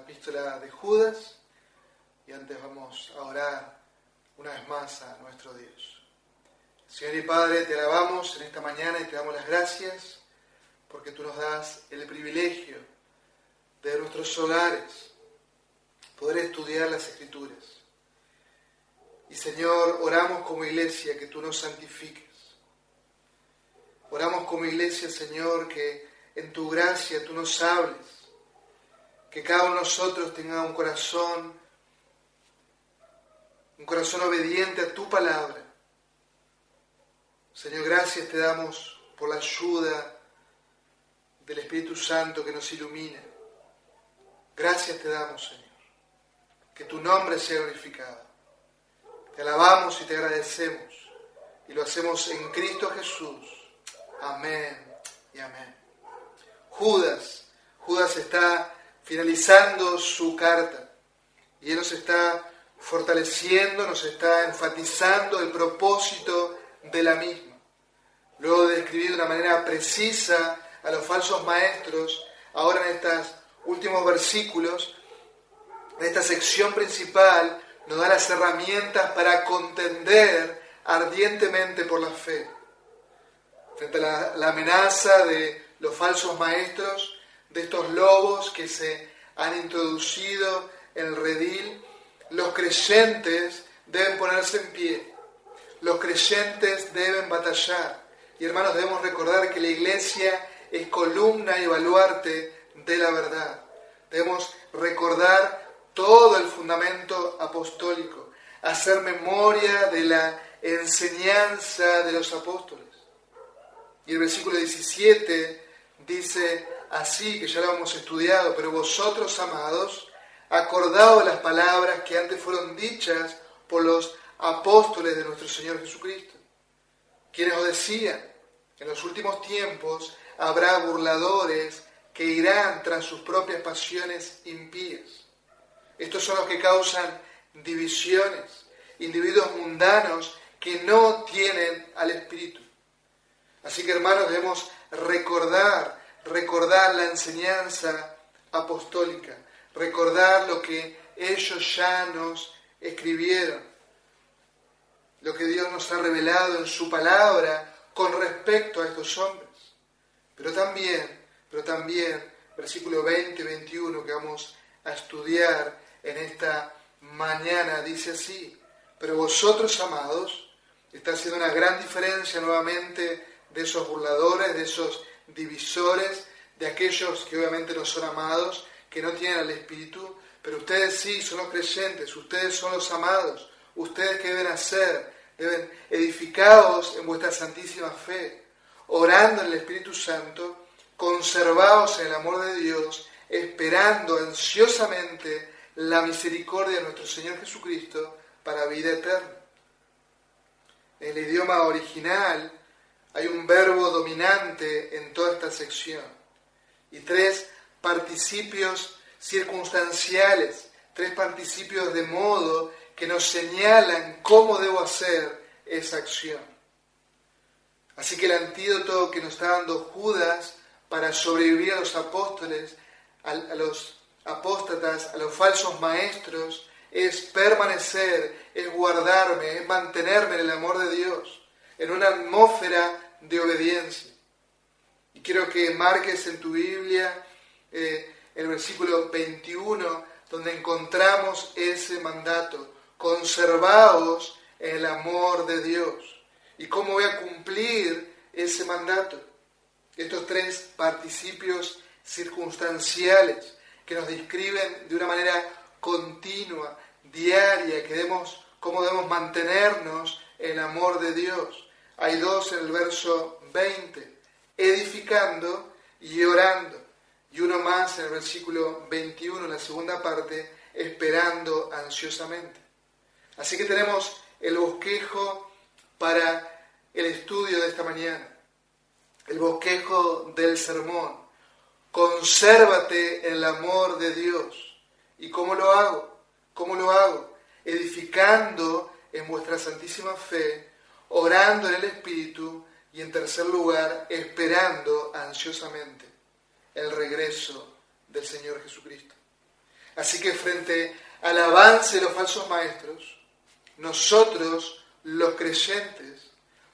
la epístola de Judas y antes vamos a orar una vez más a nuestro Dios. Señor y Padre, te alabamos en esta mañana y te damos las gracias porque tú nos das el privilegio de nuestros hogares poder estudiar las escrituras. Y Señor, oramos como iglesia que tú nos santifiques. Oramos como iglesia, Señor, que en tu gracia tú nos hables, que cada uno de nosotros tenga un corazón, un corazón obediente a tu palabra. Señor, gracias te damos por la ayuda del Espíritu Santo que nos ilumina. Gracias te damos, Señor. Que tu nombre sea glorificado. Te alabamos y te agradecemos. Y lo hacemos en Cristo Jesús. Amén y amén. Judas, Judas está finalizando su carta y él nos está fortaleciendo, nos está enfatizando el propósito de la misma. Luego de describir de una manera precisa a los falsos maestros, ahora en estos últimos versículos, en esta sección principal, nos da las herramientas para contender ardientemente por la fe. Frente a la, la amenaza de los falsos maestros, de estos lobos que se han introducido en el redil, los creyentes deben ponerse en pie, los creyentes deben batallar. Y hermanos, debemos recordar que la iglesia es columna y baluarte de la verdad. Debemos recordar todo el fundamento apostólico, hacer memoria de la enseñanza de los apóstoles. Y el versículo 17 dice así, que ya lo hemos estudiado, pero vosotros, amados, acordaos las palabras que antes fueron dichas por los apóstoles de nuestro Señor Jesucristo, quienes os decían, en los últimos tiempos habrá burladores que irán tras sus propias pasiones impías. Estos son los que causan divisiones, individuos mundanos que no tienen al Espíritu. Así que hermanos, debemos recordar, recordar la enseñanza apostólica, recordar lo que ellos ya nos escribieron, lo que Dios nos ha revelado en su palabra con respecto a estos hombres. Pero también, pero también, versículo 20, 21 que vamos a estudiar en esta mañana, dice así, pero vosotros, amados, está haciendo una gran diferencia nuevamente de esos burladores, de esos divisores, de aquellos que obviamente no son amados, que no tienen al Espíritu, pero ustedes sí son los creyentes, ustedes son los amados, ustedes que deben hacer, deben edificados en vuestra santísima fe, orando en el Espíritu Santo, conservados en el amor de Dios, esperando ansiosamente la misericordia de nuestro Señor Jesucristo para vida eterna. En el idioma original hay un verbo dominante en toda esta sección y tres participios circunstanciales, tres participios de modo que nos señalan cómo debo hacer esa acción. Así que el antídoto que nos está dando Judas para sobrevivir a los apóstoles, a, los apóstatas, a los falsos maestros, es permanecer, es guardarme, es mantenerme en el amor de Dios, en una atmósfera de obediencia. Y quiero que marques en tu Biblia eh, el versículo 21, donde encontramos ese mandato, conservaos en el amor de Dios. ¿Y cómo voy a cumplir ese mandato? Estos tres participios circunstanciales que nos describen de una manera continua, diaria, que debemos, cómo debemos mantenernos en el amor de Dios. Hay dos en el verso 20, edificando y orando. Y uno más en el versículo 21, en la segunda parte, esperando ansiosamente. Así que tenemos el bosquejo para el estudio de esta mañana, el bosquejo del sermón. Consérvate en el amor de Dios. ¿Y cómo lo hago? ¿Cómo lo hago? Edificando en vuestra santísima fe, orando en el Espíritu y en tercer lugar, esperando ansiosamente el regreso del Señor Jesucristo. Así que frente al avance de los falsos maestros, nosotros, los creyentes,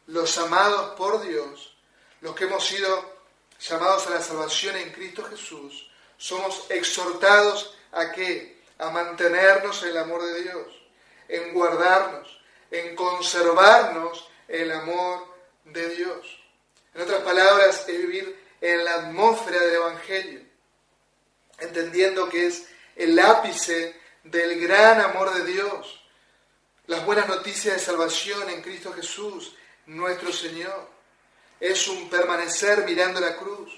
los amados por Dios, los que hemos sido llamados a la salvación en Cristo Jesús, somos exhortados a qué? A mantenernos en el amor de Dios, en guardarnos, en conservarnos el amor de Dios. En otras palabras, es vivir en la atmósfera del Evangelio, entendiendo que es el ápice del gran amor de Dios, las buenas noticias de salvación en Cristo Jesús, nuestro Señor. Es un permanecer mirando la cruz,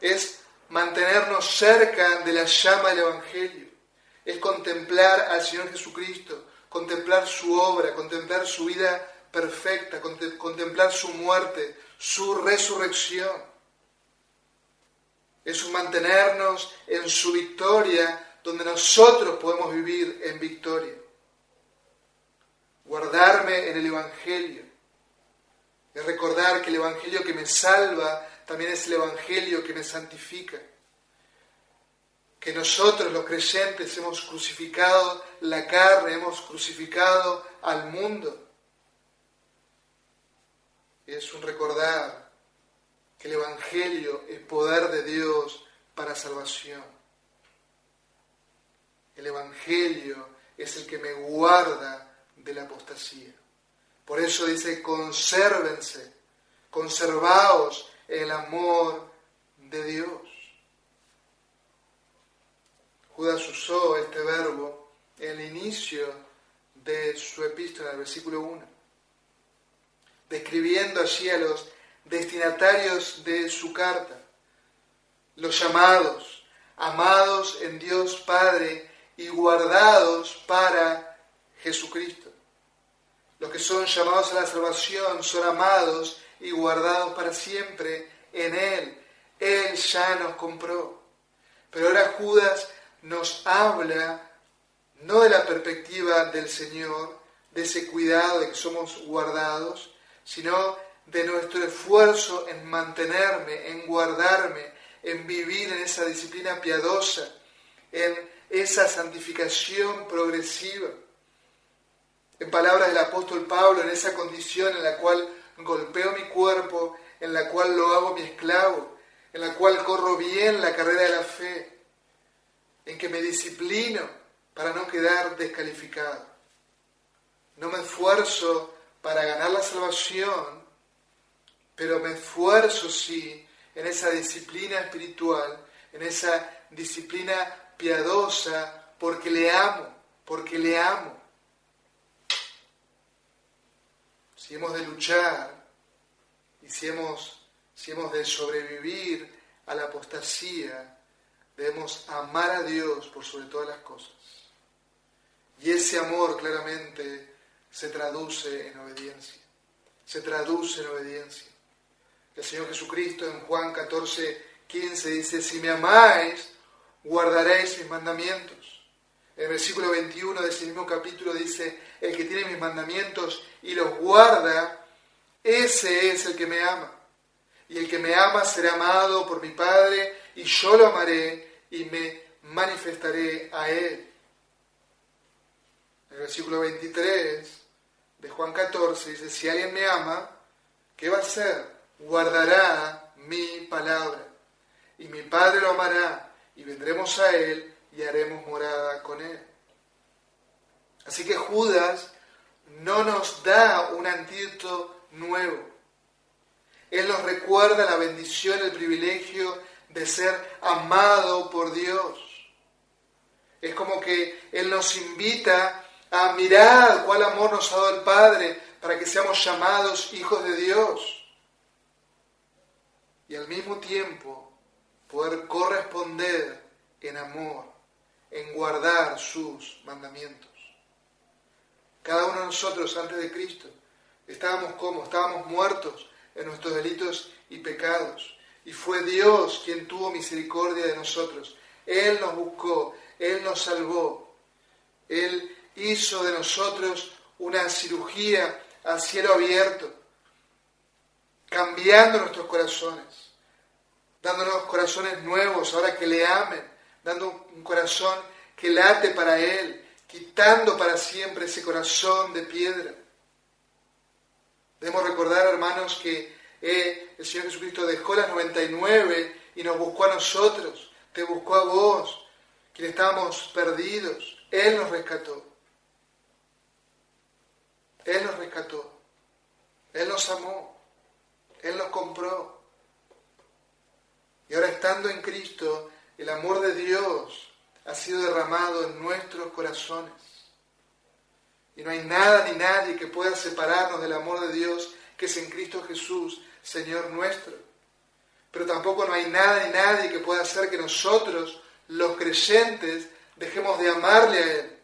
es mantenernos cerca de la llama del Evangelio, es contemplar al Señor Jesucristo, contemplar su obra, contemplar su vida perfecta, contemplar su muerte, su resurrección. Es un mantenernos en su victoria, donde nosotros podemos vivir en victoria. Guardarme en el Evangelio. Es recordar que el Evangelio que me salva también es el Evangelio que me santifica. Que nosotros los creyentes hemos crucificado la carne, hemos crucificado al mundo es un recordar que el Evangelio es poder de Dios para salvación. El Evangelio es el que me guarda de la apostasía. Por eso dice, consérvense, conservaos el amor de Dios. Judas usó este verbo en el inicio de su epístola, en el versículo 1 describiendo allí a los destinatarios de su carta, los llamados, amados en Dios Padre y guardados para Jesucristo. Los que son llamados a la salvación son amados y guardados para siempre en Él. Él ya nos compró. Pero ahora Judas nos habla no de la perspectiva del Señor, de ese cuidado de que somos guardados, sino de nuestro esfuerzo en mantenerme, en guardarme, en vivir en esa disciplina piadosa, en esa santificación progresiva. En palabras del apóstol Pablo, en esa condición en la cual golpeo mi cuerpo, en la cual lo hago mi esclavo, en la cual corro bien la carrera de la fe, en que me disciplino para no quedar descalificado. No me esfuerzo para ganar la salvación, pero me esfuerzo, sí, en esa disciplina espiritual, en esa disciplina piadosa, porque le amo, porque le amo. Si hemos de luchar y si hemos, si hemos de sobrevivir a la apostasía, debemos amar a Dios por sobre todas las cosas. Y ese amor claramente se traduce en obediencia. Se traduce en obediencia. El Señor Jesucristo en Juan 14, 15 dice, si me amáis, guardaréis mis mandamientos. En versículo 21 de ese mismo capítulo dice, el que tiene mis mandamientos y los guarda, ese es el que me ama. Y el que me ama será amado por mi Padre, y yo lo amaré y me manifestaré a él. El versículo 23 de Juan 14 dice, si alguien me ama, ¿qué va a hacer? Guardará mi palabra. Y mi Padre lo amará, y vendremos a él y haremos morada con él. Así que Judas no nos da un antídoto nuevo. Él nos recuerda la bendición, el privilegio de ser amado por Dios. Es como que Él nos invita a mirar cuál amor nos ha dado el Padre para que seamos llamados hijos de Dios. Y al mismo tiempo poder corresponder en amor, en guardar sus mandamientos. Cada uno de nosotros antes de Cristo estábamos como, estábamos muertos en nuestros delitos y pecados. Y fue Dios quien tuvo misericordia de nosotros. Él nos buscó, Él nos salvó. Él hizo de nosotros una cirugía al cielo abierto, cambiando nuestros corazones, dándonos corazones nuevos ahora que le amen, dando un corazón que late para Él, quitando para siempre ese corazón de piedra. Debemos recordar, hermanos, que eh, el Señor Jesucristo dejó las 99 y nos buscó a nosotros, te buscó a vos, quienes estábamos perdidos. Él nos rescató. Él nos rescató. Él nos amó. Él nos compró. Y ahora estando en Cristo, el amor de Dios ha sido derramado en nuestros corazones. Y no hay nada ni nadie que pueda separarnos del amor de Dios que es en Cristo Jesús, Señor nuestro. Pero tampoco no hay nada ni nadie que pueda hacer que nosotros, los creyentes, dejemos de amarle a Él.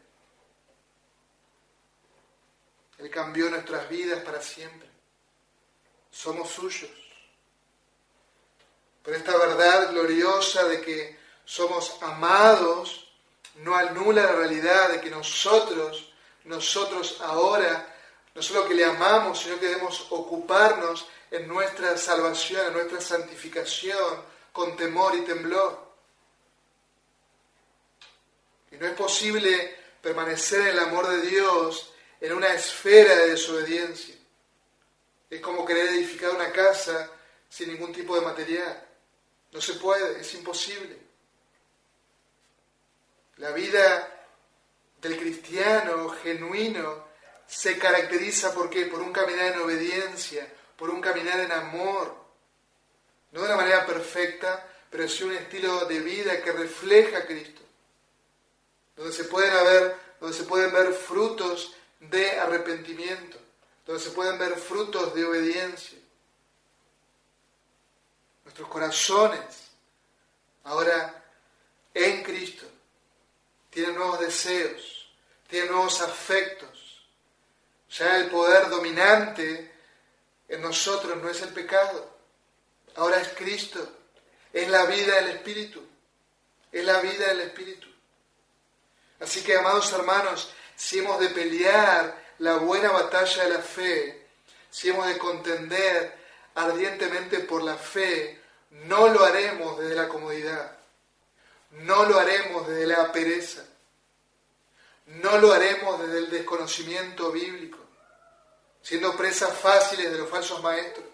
Él cambió nuestras vidas para siempre. Somos suyos. Pero esta verdad gloriosa de que somos amados no anula la realidad de que nosotros, nosotros ahora, no solo que le amamos, sino que debemos ocuparnos en nuestra salvación, en nuestra santificación, con temor y temblor. Y no es posible permanecer en el amor de Dios en una esfera de desobediencia. Es como querer edificar una casa sin ningún tipo de material. No se puede, es imposible. La vida del cristiano genuino se caracteriza ¿por qué? por un caminar en obediencia, por un caminar en amor. No de una manera perfecta, pero sí un estilo de vida que refleja a Cristo. Donde se pueden, haber, donde se pueden ver frutos de arrepentimiento, donde se pueden ver frutos de obediencia. Nuestros corazones, ahora en Cristo, tienen nuevos deseos, tienen nuevos afectos. Ya el poder dominante en nosotros no es el pecado, ahora es Cristo, es la vida del Espíritu, es la vida del Espíritu. Así que, amados hermanos, si hemos de pelear la buena batalla de la fe, si hemos de contender ardientemente por la fe, no lo haremos desde la comodidad, no lo haremos desde la pereza, no lo haremos desde el desconocimiento bíblico, siendo presas fáciles de los falsos maestros.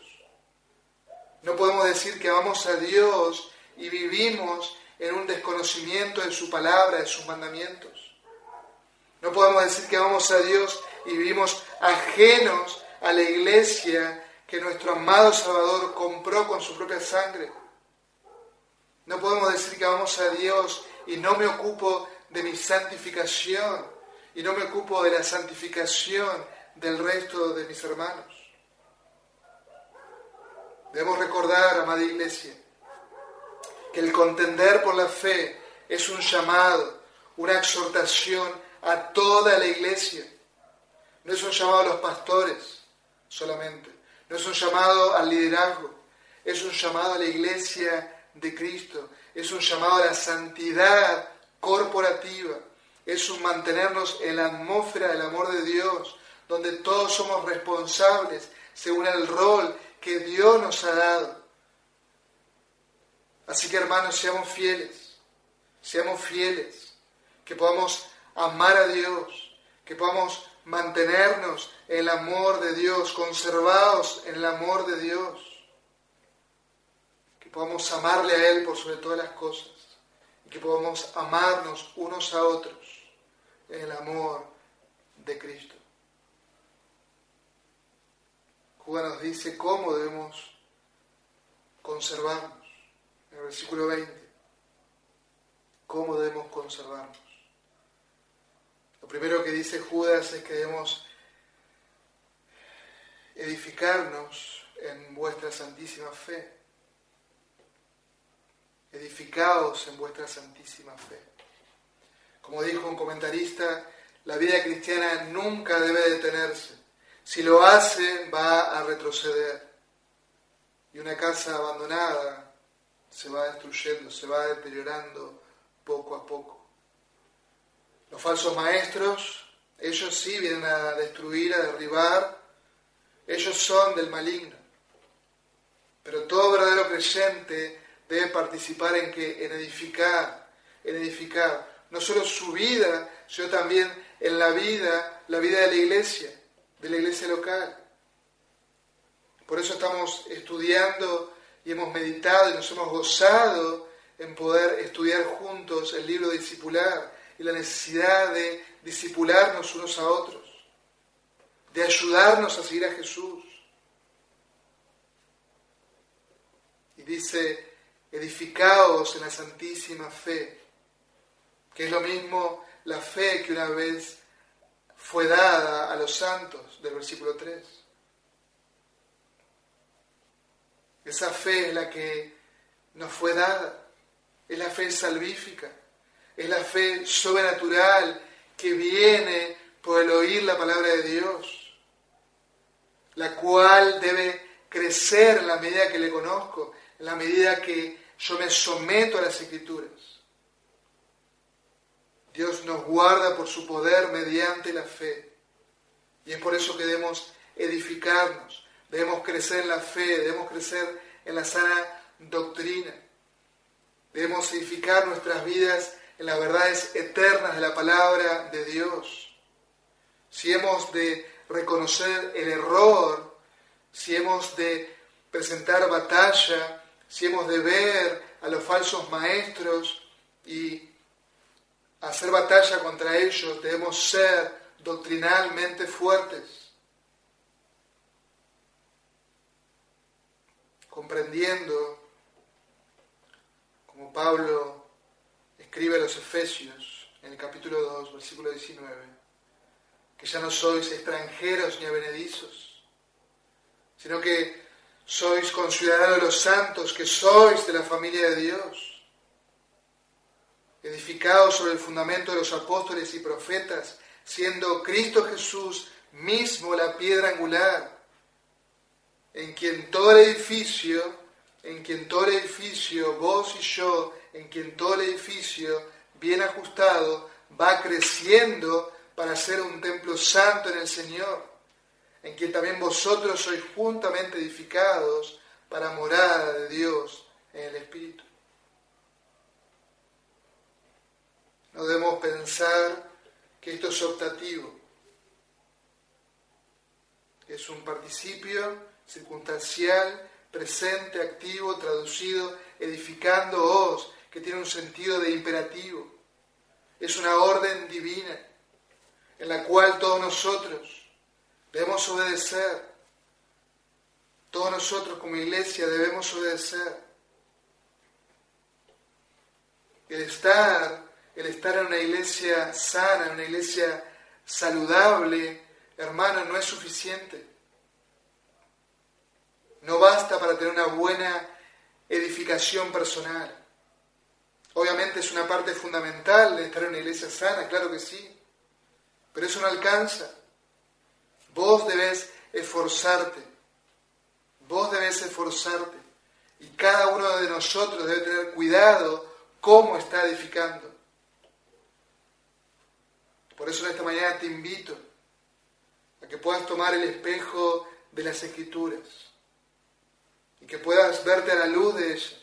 No podemos decir que amamos a Dios y vivimos en un desconocimiento de su palabra, de sus mandamientos. No podemos decir que amamos a Dios y vivimos ajenos a la iglesia que nuestro amado Salvador compró con su propia sangre. No podemos decir que amamos a Dios y no me ocupo de mi santificación y no me ocupo de la santificación del resto de mis hermanos. Debemos recordar, amada iglesia, que el contender por la fe es un llamado, una exhortación a toda la iglesia. No es un llamado a los pastores solamente, no es un llamado al liderazgo, es un llamado a la iglesia de Cristo, es un llamado a la santidad corporativa, es un mantenernos en la atmósfera del amor de Dios, donde todos somos responsables según el rol que Dios nos ha dado. Así que hermanos, seamos fieles, seamos fieles, que podamos amar a Dios, que podamos mantenernos en el amor de Dios, conservados en el amor de Dios, que podamos amarle a Él por sobre todas las cosas y que podamos amarnos unos a otros en el amor de Cristo. Juan nos dice cómo debemos conservarnos, en el versículo 20, cómo debemos conservarnos. Lo primero que dice Judas es que debemos edificarnos en vuestra santísima fe. Edificaos en vuestra santísima fe. Como dijo un comentarista, la vida cristiana nunca debe detenerse. Si lo hace, va a retroceder. Y una casa abandonada se va destruyendo, se va deteriorando poco a poco. Los falsos maestros, ellos sí vienen a destruir, a derribar, ellos son del maligno. Pero todo verdadero creyente debe participar en que en edificar, en edificar, no solo su vida, sino también en la vida, la vida de la iglesia, de la iglesia local. Por eso estamos estudiando y hemos meditado y nos hemos gozado en poder estudiar juntos el libro de discipular y la necesidad de discipularnos unos a otros, de ayudarnos a seguir a Jesús. Y dice, edificaos en la santísima fe, que es lo mismo la fe que una vez fue dada a los santos del versículo 3. Esa fe es la que nos fue dada, es la fe salvífica, es la fe sobrenatural que viene por el oír la palabra de Dios, la cual debe crecer en la medida que le conozco, en la medida que yo me someto a las escrituras. Dios nos guarda por su poder mediante la fe. Y es por eso que debemos edificarnos, debemos crecer en la fe, debemos crecer en la sana doctrina. Debemos edificar nuestras vidas en las verdades eternas de la palabra de Dios. Si hemos de reconocer el error, si hemos de presentar batalla, si hemos de ver a los falsos maestros y hacer batalla contra ellos, debemos ser doctrinalmente fuertes, comprendiendo, como Pablo escribe a los Efesios en el capítulo 2, versículo 19, que ya no sois extranjeros ni avenedizos, sino que sois considerados de los santos, que sois de la familia de Dios, edificados sobre el fundamento de los apóstoles y profetas, siendo Cristo Jesús mismo la piedra angular, en quien todo el edificio, en quien todo el edificio, vos y yo, en quien todo el edificio, bien ajustado, va creciendo para ser un templo santo en el Señor en quien también vosotros sois juntamente edificados para morada de Dios en el Espíritu. No debemos pensar que esto es optativo, es un participio circunstancial, presente, activo, traducido, edificándoos, que tiene un sentido de imperativo. Es una orden divina en la cual todos nosotros Debemos obedecer. Todos nosotros como iglesia debemos obedecer. El estar, el estar en una iglesia sana, en una iglesia saludable, hermano, no es suficiente. No basta para tener una buena edificación personal. Obviamente es una parte fundamental de estar en una iglesia sana, claro que sí, pero eso no alcanza. Vos debes esforzarte. Vos debes esforzarte. Y cada uno de nosotros debe tener cuidado cómo está edificando. Por eso en esta mañana te invito a que puedas tomar el espejo de las escrituras y que puedas verte a la luz de ellas,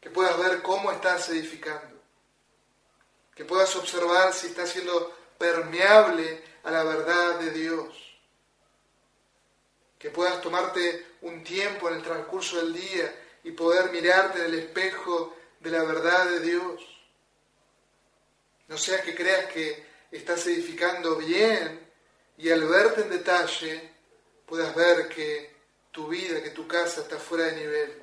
que puedas ver cómo estás edificando, que puedas observar si estás siendo permeable a la verdad de Dios. Que puedas tomarte un tiempo en el transcurso del día y poder mirarte en el espejo de la verdad de Dios. No sea que creas que estás edificando bien y al verte en detalle puedas ver que tu vida, que tu casa está fuera de nivel.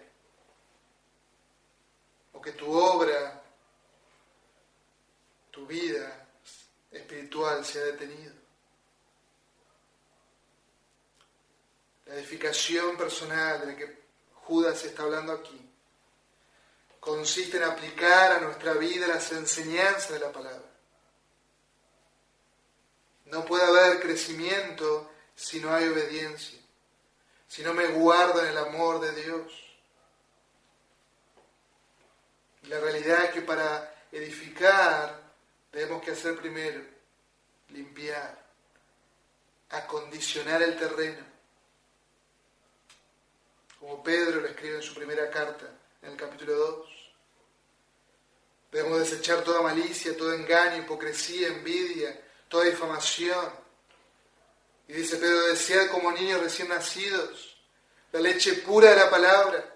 O que tu obra, tu vida espiritual se ha detenido. La edificación personal de la que Judas está hablando aquí consiste en aplicar a nuestra vida las enseñanzas de la palabra. No puede haber crecimiento si no hay obediencia, si no me guardo en el amor de Dios. la realidad es que para edificar debemos que hacer primero limpiar, acondicionar el terreno como Pedro lo escribe en su primera carta, en el capítulo 2. Debemos desechar toda malicia, todo engaño, hipocresía, envidia, toda difamación. Y dice Pedro, desead como niños recién nacidos la leche pura de la palabra,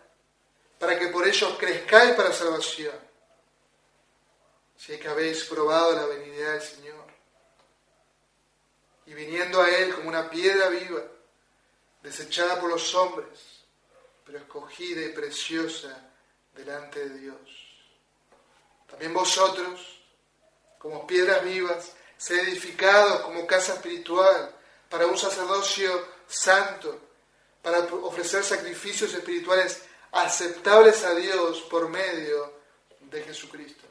para que por ellos crezcáis para salvación. Si es que habéis probado la benignidad del Señor. Y viniendo a Él como una piedra viva, desechada por los hombres, pero escogida y preciosa delante de Dios. También vosotros, como piedras vivas, sed edificados como casa espiritual para un sacerdocio santo, para ofrecer sacrificios espirituales aceptables a Dios por medio de Jesucristo.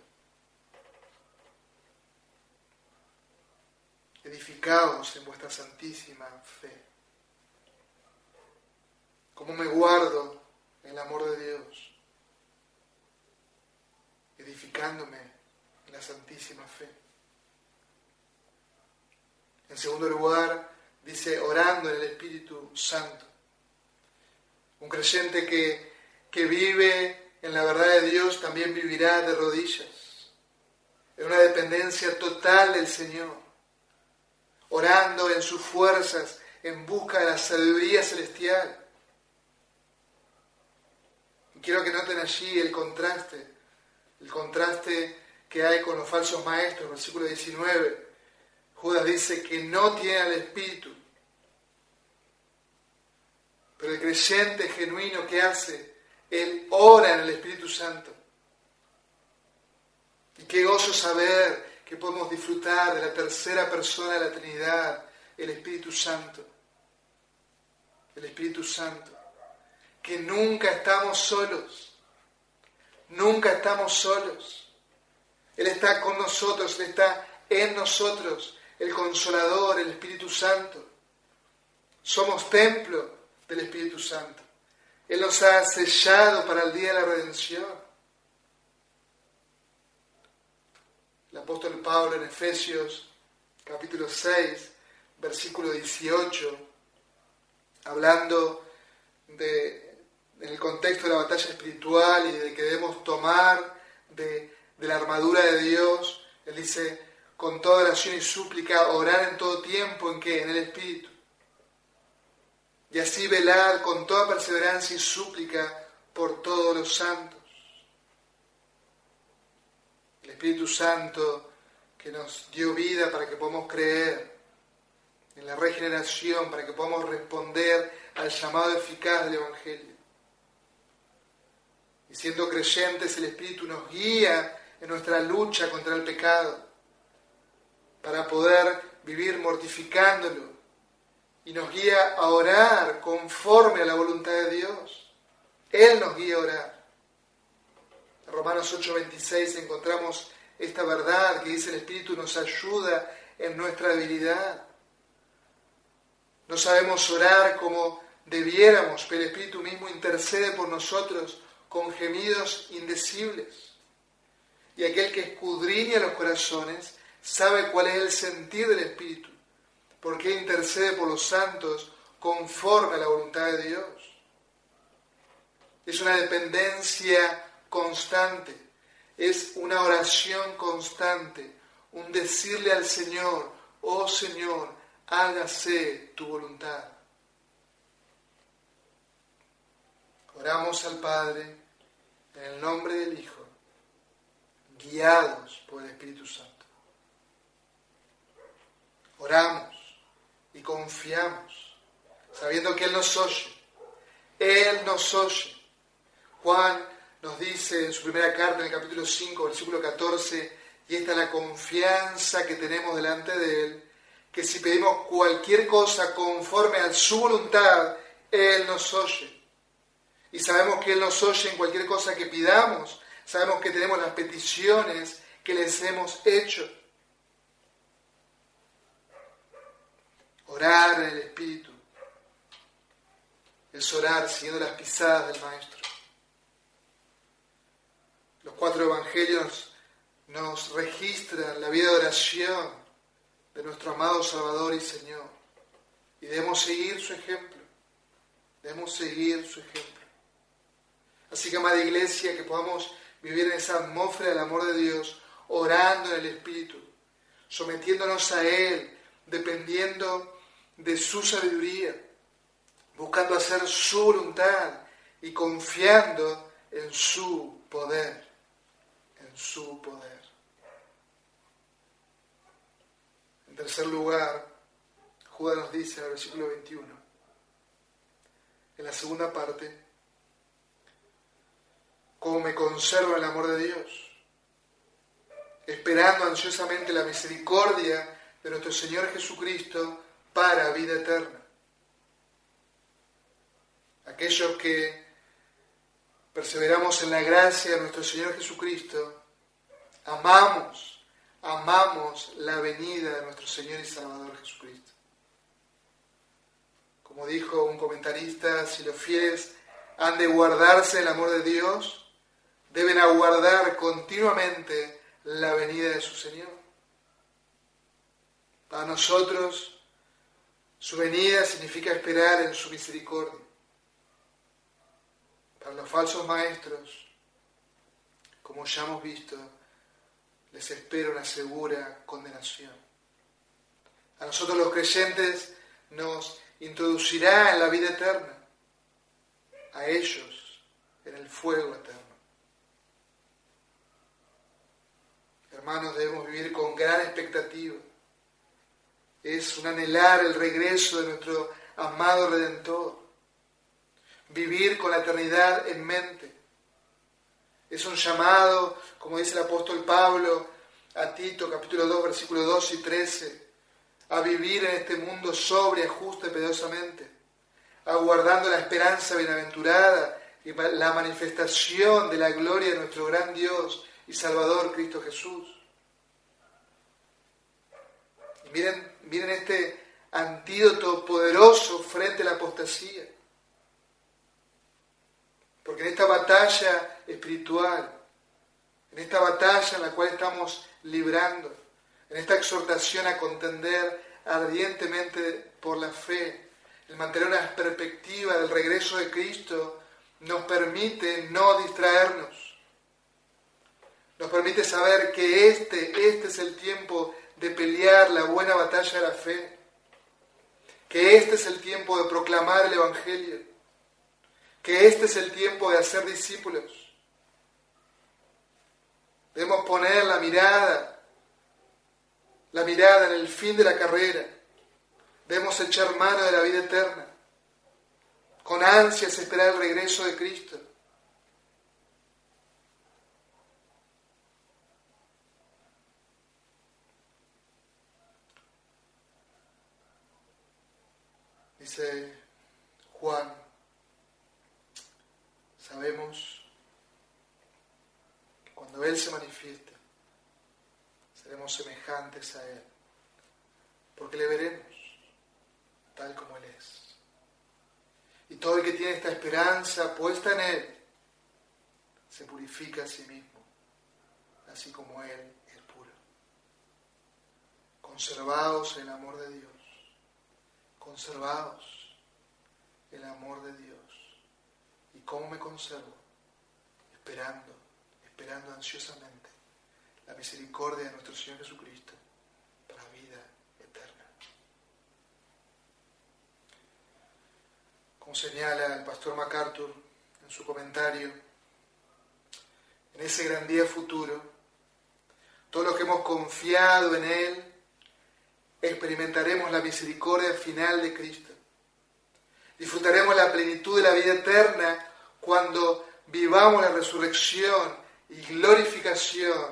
Edificaos en vuestra santísima fe. ¿Cómo me guardo en el amor de Dios? Edificándome en la santísima fe. En segundo lugar, dice orando en el Espíritu Santo. Un creyente que, que vive en la verdad de Dios también vivirá de rodillas, en una dependencia total del Señor, orando en sus fuerzas en busca de la sabiduría celestial. Y quiero que noten allí el contraste, el contraste que hay con los falsos maestros, versículo 19 Judas dice que no tiene el Espíritu. Pero el creyente genuino que hace, él ora en el Espíritu Santo. Y qué gozo saber que podemos disfrutar de la tercera persona de la Trinidad, el Espíritu Santo. El Espíritu Santo. Que nunca estamos solos. Nunca estamos solos. Él está con nosotros, Él está en nosotros el Consolador, el Espíritu Santo. Somos templo del Espíritu Santo. Él nos ha sellado para el día de la redención. El apóstol Pablo en Efesios capítulo 6, versículo 18, hablando de, en el contexto de la batalla espiritual y de que debemos tomar de, de la armadura de Dios, él dice, con toda oración y súplica, orar en todo tiempo en que en el Espíritu. Y así velar con toda perseverancia y súplica por todos los santos. El Espíritu Santo que nos dio vida para que podamos creer en la regeneración, para que podamos responder al llamado eficaz del Evangelio. Y siendo creyentes, el Espíritu nos guía en nuestra lucha contra el pecado para poder vivir mortificándolo y nos guía a orar conforme a la voluntad de Dios. Él nos guía a orar. En Romanos 8:26 encontramos esta verdad que dice el Espíritu nos ayuda en nuestra debilidad. No sabemos orar como debiéramos, pero el Espíritu mismo intercede por nosotros con gemidos indecibles. Y aquel que escudriña los corazones sabe cuál es el sentir del Espíritu, porque intercede por los santos conforme a la voluntad de Dios. Es una dependencia constante, es una oración constante, un decirle al Señor, oh Señor, hágase tu voluntad. Oramos al Padre en el nombre del Hijo, guiados por el Espíritu Santo. Oramos y confiamos, sabiendo que Él nos oye. Él nos oye. Juan nos dice en su primera carta, en el capítulo 5, versículo 14, y esta es la confianza que tenemos delante de Él, que si pedimos cualquier cosa conforme a su voluntad, Él nos oye. Y sabemos que Él nos oye en cualquier cosa que pidamos. Sabemos que tenemos las peticiones que les hemos hecho. Orar en el Espíritu es orar siguiendo las pisadas del Maestro. Los cuatro evangelios nos registran la vida de oración de nuestro amado Salvador y Señor. Y debemos seguir su ejemplo. Debemos seguir su ejemplo. Así que, amada iglesia, que podamos vivir en esa atmósfera del amor de Dios, orando en el Espíritu, sometiéndonos a Él, dependiendo de su sabiduría, buscando hacer su voluntad y confiando en su poder, en su poder. En tercer lugar, Judas nos dice en el versículo 21, en la segunda parte, cómo me conservo el amor de Dios, esperando ansiosamente la misericordia de nuestro Señor Jesucristo para vida eterna. Aquellos que perseveramos en la gracia de nuestro Señor Jesucristo, amamos, amamos la venida de nuestro Señor y Salvador Jesucristo. Como dijo un comentarista, si los fieles han de guardarse el amor de Dios, deben aguardar continuamente la venida de su Señor. Para nosotros, su venida significa esperar en su misericordia. Para los falsos maestros, como ya hemos visto, les espera una segura condenación. A nosotros los creyentes nos introducirá en la vida eterna, a ellos en el fuego eterno. Hermanos, debemos vivir con gran expectativa. Es un anhelar el regreso de nuestro amado Redentor. Vivir con la eternidad en mente. Es un llamado, como dice el apóstol Pablo a Tito, capítulo 2, versículos 2 y 13, a vivir en este mundo sobria, justa y piadosamente, aguardando la esperanza bienaventurada y la manifestación de la gloria de nuestro gran Dios y Salvador Cristo Jesús. Y miren, miren este antídoto poderoso frente a la apostasía. Porque en esta batalla espiritual, en esta batalla en la cual estamos librando, en esta exhortación a contender ardientemente por la fe, el mantener una perspectiva del regreso de Cristo, nos permite no distraernos nos permite saber que este, este es el tiempo de pelear la buena batalla de la fe, que este es el tiempo de proclamar el Evangelio, que este es el tiempo de hacer discípulos. Debemos poner la mirada, la mirada en el fin de la carrera. Debemos echar mano de la vida eterna. Con ansias esperar el regreso de Cristo. Dice Juan, sabemos que cuando Él se manifieste, seremos semejantes a Él, porque le veremos tal como Él es. Y todo el que tiene esta esperanza puesta en Él, se purifica a sí mismo, así como Él es puro. Conservados en el amor de Dios conservados el amor de Dios. ¿Y cómo me conservo? Esperando, esperando ansiosamente la misericordia de nuestro Señor Jesucristo para vida eterna. Como señala el pastor MacArthur en su comentario, en ese gran día futuro, todos los que hemos confiado en Él, experimentaremos la misericordia final de Cristo. Disfrutaremos la plenitud de la vida eterna cuando vivamos la resurrección y glorificación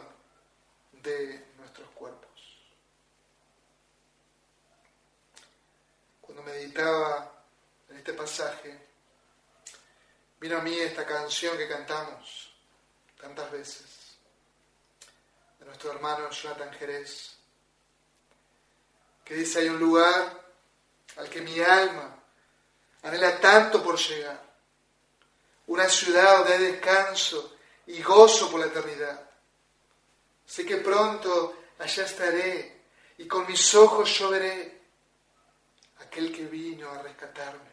de nuestros cuerpos. Cuando meditaba en este pasaje, vino a mí esta canción que cantamos tantas veces de nuestro hermano Jonathan Jerez que dice hay un lugar al que mi alma anhela tanto por llegar, una ciudad donde hay descanso y gozo por la eternidad. Sé que pronto allá estaré y con mis ojos yo veré aquel que vino a rescatarme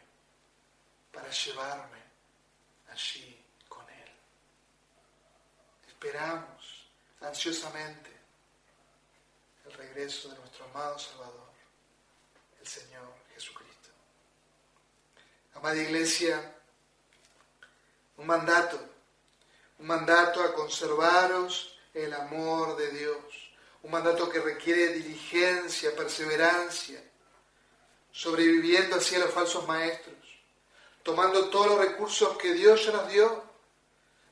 para llevarme allí con él. esperamos ansiosamente el regreso de nuestro amado Salvador, el Señor Jesucristo. Amada Iglesia, un mandato, un mandato a conservaros el amor de Dios, un mandato que requiere diligencia, perseverancia, sobreviviendo así a los falsos maestros, tomando todos los recursos que Dios ya nos dio.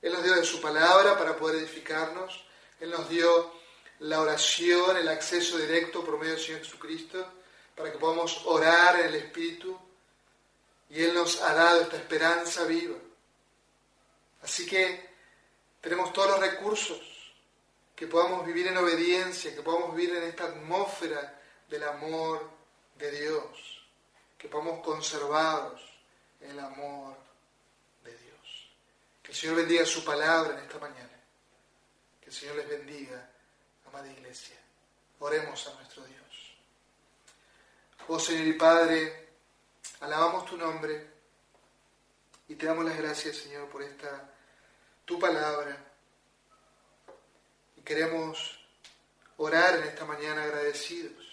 Él nos dio de su palabra para poder edificarnos, Él nos dio la oración, el acceso directo por medio del Señor Jesucristo, para que podamos orar en el Espíritu, y Él nos ha dado esta esperanza viva. Así que tenemos todos los recursos, que podamos vivir en obediencia, que podamos vivir en esta atmósfera del amor de Dios, que podamos conservados en el amor de Dios. Que el Señor bendiga su palabra en esta mañana. Que el Señor les bendiga, amada iglesia. Oremos a nuestro Dios. Oh Señor y Padre, alabamos tu nombre y te damos las gracias, Señor, por esta tu palabra. Y queremos orar en esta mañana agradecidos.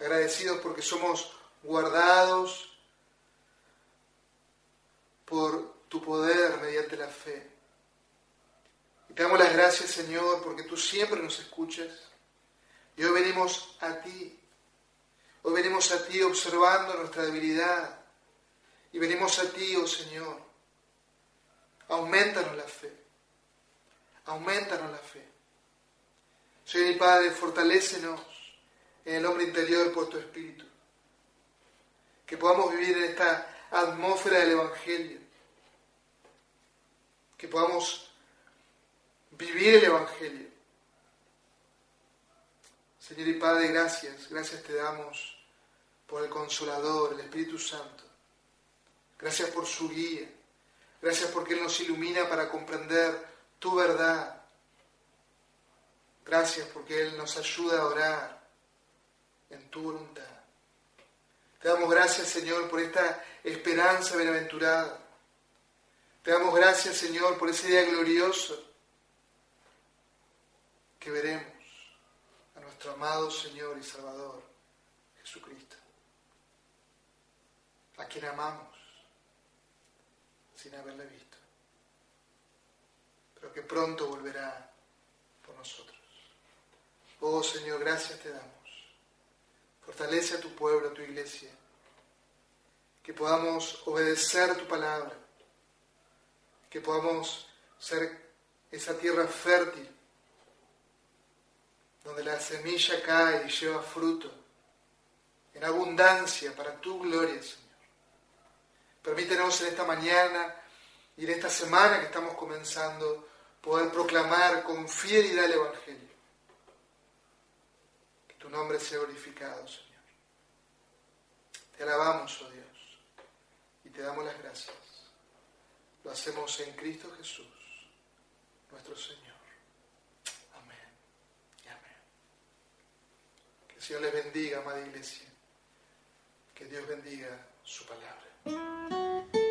Agradecidos porque somos guardados por tu poder mediante la fe. Y te damos las gracias, Señor, porque tú siempre nos escuchas. Y hoy venimos a ti. Hoy venimos a ti observando nuestra debilidad. Y venimos a ti, oh Señor. Aumentanos la fe. Aumentanos la fe. Señor mi Padre, fortalécenos en el hombre interior por tu Espíritu. Que podamos vivir en esta atmósfera del Evangelio. Que podamos vivir el Evangelio. Señor y Padre, gracias, gracias te damos por el Consolador, el Espíritu Santo. Gracias por su guía. Gracias porque Él nos ilumina para comprender tu verdad. Gracias porque Él nos ayuda a orar en tu voluntad. Te damos gracias, Señor, por esta esperanza bienaventurada. Te damos gracias, Señor, por ese día glorioso que veremos a nuestro amado Señor y Salvador, Jesucristo, a quien amamos sin haberle visto, pero que pronto volverá por nosotros. Oh Señor, gracias te damos. Fortalece a tu pueblo, a tu iglesia, que podamos obedecer tu palabra, que podamos ser esa tierra fértil, donde la semilla cae y lleva fruto en abundancia para tu gloria, Señor. Permítenos en esta mañana y en esta semana que estamos comenzando poder proclamar con fidelidad el Evangelio. Que tu nombre sea glorificado, Señor. Te alabamos, oh Dios, y te damos las gracias. Lo hacemos en Cristo Jesús, nuestro Señor. Amén y amén. Que el Señor les bendiga, amada iglesia. Que Dios bendiga su palabra.